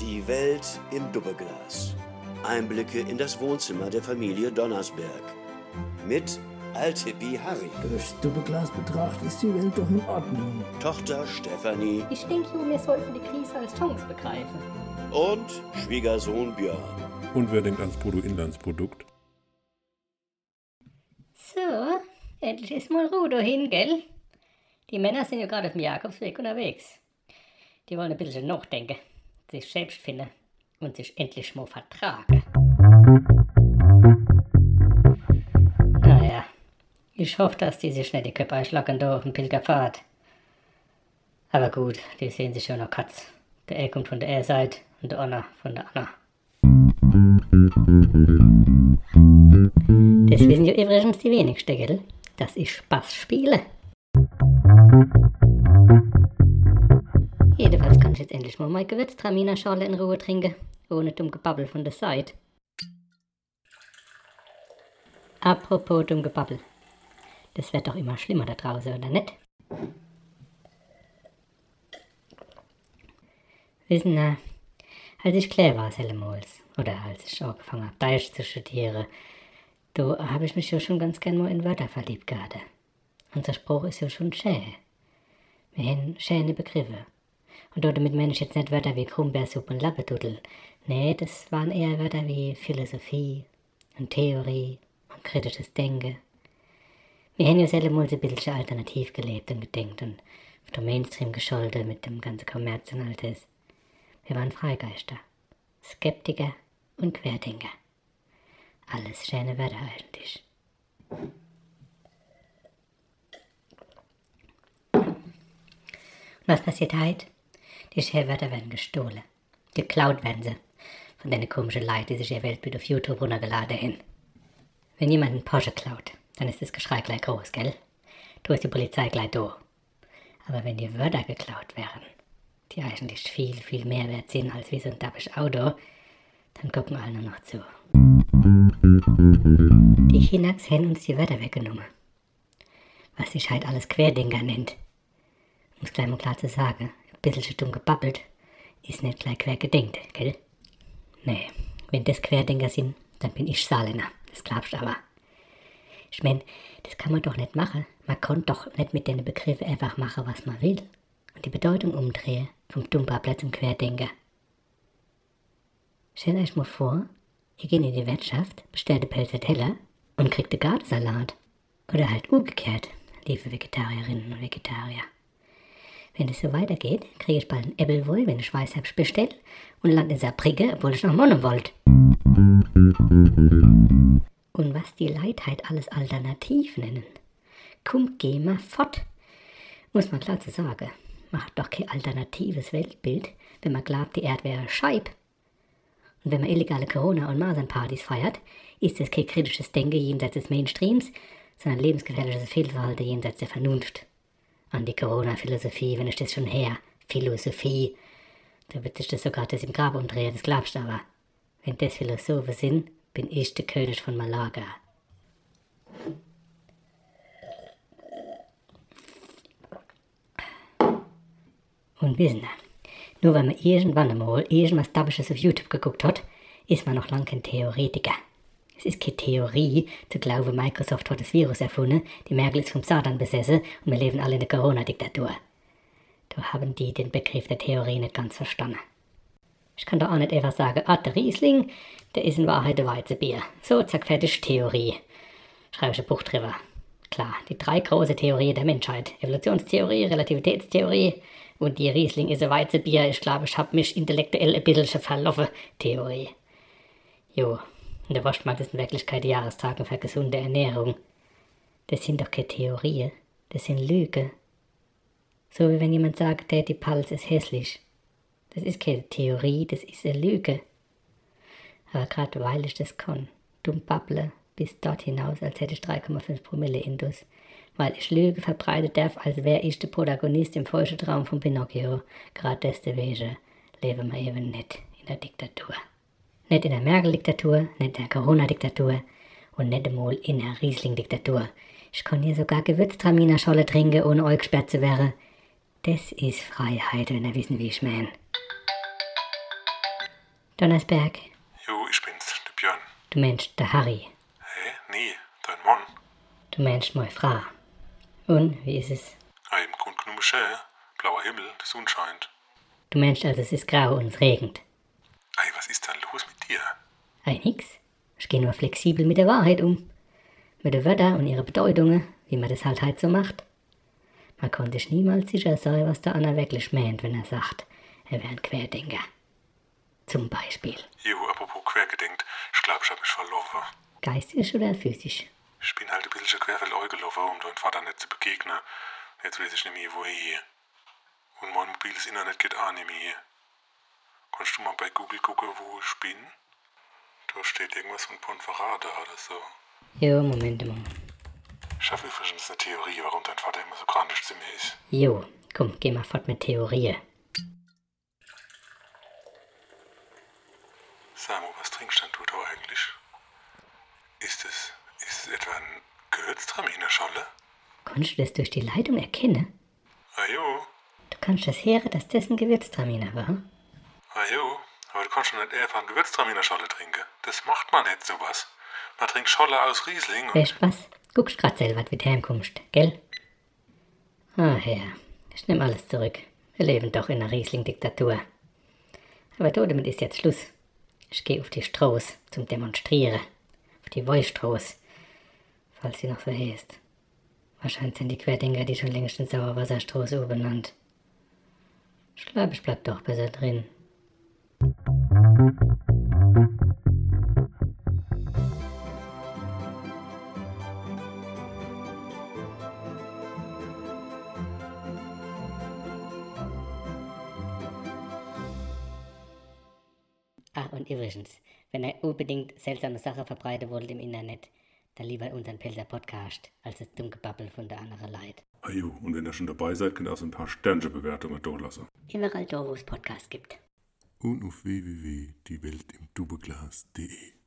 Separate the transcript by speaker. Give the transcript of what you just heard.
Speaker 1: Die Welt im Doppelglas. Einblicke in das Wohnzimmer der Familie Donnersberg. Mit Altippi Harry,
Speaker 2: Durchs Doppelglas betrachtet ist die Welt doch in Ordnung.
Speaker 1: Tochter Stefanie
Speaker 3: Ich denke, wir sollten die Krise als Chance begreifen.
Speaker 1: und Schwiegersohn Björn.
Speaker 4: Und wer denkt ans Bruttoinlandsprodukt?
Speaker 3: So, endlich ist mal Ruhe dahin, gell? Die Männer sind ja gerade auf dem Jakobsweg unterwegs. Die wollen ein bisschen nachdenken, sich selbst finden und sich endlich mal vertragen. Naja, ich hoffe, dass die sich nicht die Köpfe einschlagen da auf. Aber gut, die sehen sich schon noch Katz. Der eine kommt von der einen Seite und der Anna von der Anna. Das wissen ja übrigens die wenigsten, gell? Dass ich Spaß spiele. Jetzt endlich mal meine Gewürztraminer-Schale in Ruhe trinken, ohne dumm Gebabbel von der Seite. Apropos dumm Gebabbel. Das wird doch immer schlimmer da draußen, oder nicht? Wissen Sie, als ich klein war, Sellemols, oder als ich angefangen habe, Deutsch zu studieren, da habe ich mich ja schon ganz gern mal in Wörter verliebt gehabt. Unser Spruch ist ja schon schön. Wir haben schöne Begriffe. Und damit meine ich jetzt nicht Wörter wie Krummbeersuppe und Lappetudel. Nee, das waren eher Wörter wie Philosophie und Theorie und kritisches Denken. Wir haben ja selten ein bisschen alternativ gelebt und gedenkt und auf den Mainstream gescholten mit dem ganzen Kommerz und all das. Wir waren Freigeister, Skeptiker und Querdenker. Alles schöne Wörter eigentlich. Was passiert heute? Die Schellwörter werden gestohlen. Geklaut werden sie. Von den komischen Leuten, die sich ihr Weltbild auf YouTube runtergeladen haben. Wenn jemand einen Porsche klaut, dann ist das Geschrei gleich groß, gell? Du ist die Polizei gleich da. Aber wenn die Wörter geklaut wären, die eigentlich viel, viel mehr wert sind als wie so ein dappes Auto, dann gucken alle nur noch zu. Die Chinaks haben uns die Wörter weggenommen. Was sich halt alles Querdenker nennt. Um es gleich mal klar zu sagen, bisschen dumm gebabbelt, ist nicht gleich quer gedenkt, gell? Nee, wenn das Querdenker sind, dann bin ich Saarländer, das glaubst du aber. Ich mein, das kann man doch nicht machen. Man kann doch nicht mit den Begriffen einfach machen, was man will. Und die Bedeutung umdrehen, vom Dummbabbler zum Querdenker. Stellt euch mal vor, ihr geht in die Wirtschaft, bestellt einen Pelzer Teller und kriegt einen Gartensalat. Oder halt umgekehrt, liebe Vegetarierinnen und Vegetarier. Wenn es so weitergeht, kriege ich bald einen Äppelwoll, wenn ich Weißherbst bestelle und lande in Saarbrücke, obwohl ich noch Monne wollt. Und was die Leute halt alles alternativ nennen. Kommt, geh mal fort. Muss man klar zu sagen. Man hat doch kein alternatives Weltbild, wenn man glaubt, die Erde wäre Scheib. Und wenn man illegale Corona- und Masernpartys feiert, ist es kein kritisches Denken jenseits des Mainstreams, sondern lebensgefährliches Fehlverhalten jenseits der Vernunft. An die Corona-Philosophie, wenn ich das schon her, Philosophie, da wird sich das sogar das im Grab umdrehen, das glaubst du aber. Wenn das Philosophen sind, bin ich der König von Malaga. Und wissen Sie, nur weil man irgendwann einmal irgendwas Dabisches auf YouTube geguckt hat, ist man noch lange kein Theoretiker. Es ist keine Theorie, zu glauben, Microsoft hat das Virus erfunden, die Merkel ist vom Satan besessen und wir leben alle in der Corona-Diktatur. Da haben die den Begriff der Theorie nicht ganz verstanden. Ich kann doch auch nicht einfach sagen, ah, der Riesling, der ist in Wahrheit ein Weizenbier. So, zack, fertig, Theorie. Schreibe ich ein Buch drüber. Klar, die drei große Theorien der Menschheit. Evolutionstheorie, Relativitätstheorie und die Riesling ist ein Weizenbier. Ich glaube, ich habe mich intellektuell ein bisschen verlaufen. Theorie. Jo, und der Wurstmarkt ist in Wirklichkeit Jahrestagen für gesunde Ernährung. Das sind doch keine Theorien, das sind Lügen. So wie wenn jemand sagt, der die Pals ist hässlich. Das ist keine Theorie, das ist eine Lüge. Aber gerade weil ich das kann, dumm babble bis dort hinaus, als hätte ich 3,5 Promille Indus. Weil ich Lüge verbreitet darf, als wäre ich der Protagonist im falschen Traum von Pinocchio. Gerade deswegen leben wir eben nicht in der Diktatur. Nicht in der Merkel-Diktatur, nicht in der Corona-Diktatur und nicht einmal in der Riesling-Diktatur. Ich kann hier sogar Gewürztraminer-Scholle trinken, ohne euch gesperrt zu werden. Das ist Freiheit, wenn ihr wissen, wie ich mein. Donnersberg,
Speaker 4: Jo, ich bin's, der Björn.
Speaker 3: du meinst der Harry,
Speaker 4: Hä? Nee, dein Mann.
Speaker 3: du meinst meine Frau. Und, wie ist es?
Speaker 4: Ah, im Grund genommen schön. Blauer Himmel, die Sonne scheint.
Speaker 3: Du meinst also, es ist grau und es regnet.
Speaker 4: Ey, was ist denn los mit dir?
Speaker 3: Ei, nix. Ich gehe nur flexibel mit der Wahrheit um. Mit den Wörtern und ihre Bedeutungen, wie man das halt halt so macht. Man konnte sich niemals sicher sein, was der Anna wirklich meint, wenn er sagt, er wäre ein Querdenker. Zum Beispiel.
Speaker 4: Jo, apropos quergedenkt, ich glaub, ich hab mich verlaufen.
Speaker 3: Geistig oder physisch?
Speaker 4: Ich bin halt ein bisschen querfeldein gelaufen, um deinem Vater nicht zu begegnen. Jetzt weiß ich nicht mehr, woher. Und mein mobiles Internet geht auch nicht mehr. Kannst du mal bei Google gucken, wo ich bin? Da steht irgendwas von Ponferrada oder so.
Speaker 3: Jo, Moment mal.
Speaker 4: Ich habe übrigens eine Theorie, warum dein Vater immer so grandisch zu mir ist.
Speaker 3: Jo, komm, geh mal fort mit Theorie.
Speaker 4: Samu, was trinkst denn du da eigentlich? Ist es, ist es etwa ein Gewürztraminerscholle?
Speaker 3: Kannst du das durch die Leitung erkennen?
Speaker 4: Ah jo,
Speaker 3: Du kannst das hören, dass das ein Gewürztraminer war.
Speaker 4: ah jo. Aber du kannst schon nicht einfach einen Gewürztraminerscholle trinken. Das macht man nicht sowas. Man trinkt Scholle aus Riesling und...
Speaker 3: Weißt was? Guckst grad selber, wie du heimkommst, gell? Ah, Herr, ich nehm alles zurück. Wir leben doch in einer Riesling-Diktatur. Aber du, damit ist jetzt Schluss. Ich gehe auf die Stroß zum Demonstrieren. Auf die Wollstroß. Falls sie noch so heißt. Wahrscheinlich sind die Querdenker die schon längst in Sauerwasserstroß umbenannt. Ich glaube, ich bleib doch besser drin. Und übrigens, wenn ihr unbedingt seltsame Sachen verbreiten wollt im Internet, dann lieber unseren Pilzer Podcast als das Dummgebabbel von der anderen Leid.
Speaker 4: Ah jo, und wenn ihr schon dabei seid, könnt ihr auch so ein paar Sternchenbewertungen durchlassen.
Speaker 3: Überall da, wo es Podcasts gibt.
Speaker 4: Und auf www.dieweltimdubeglas.de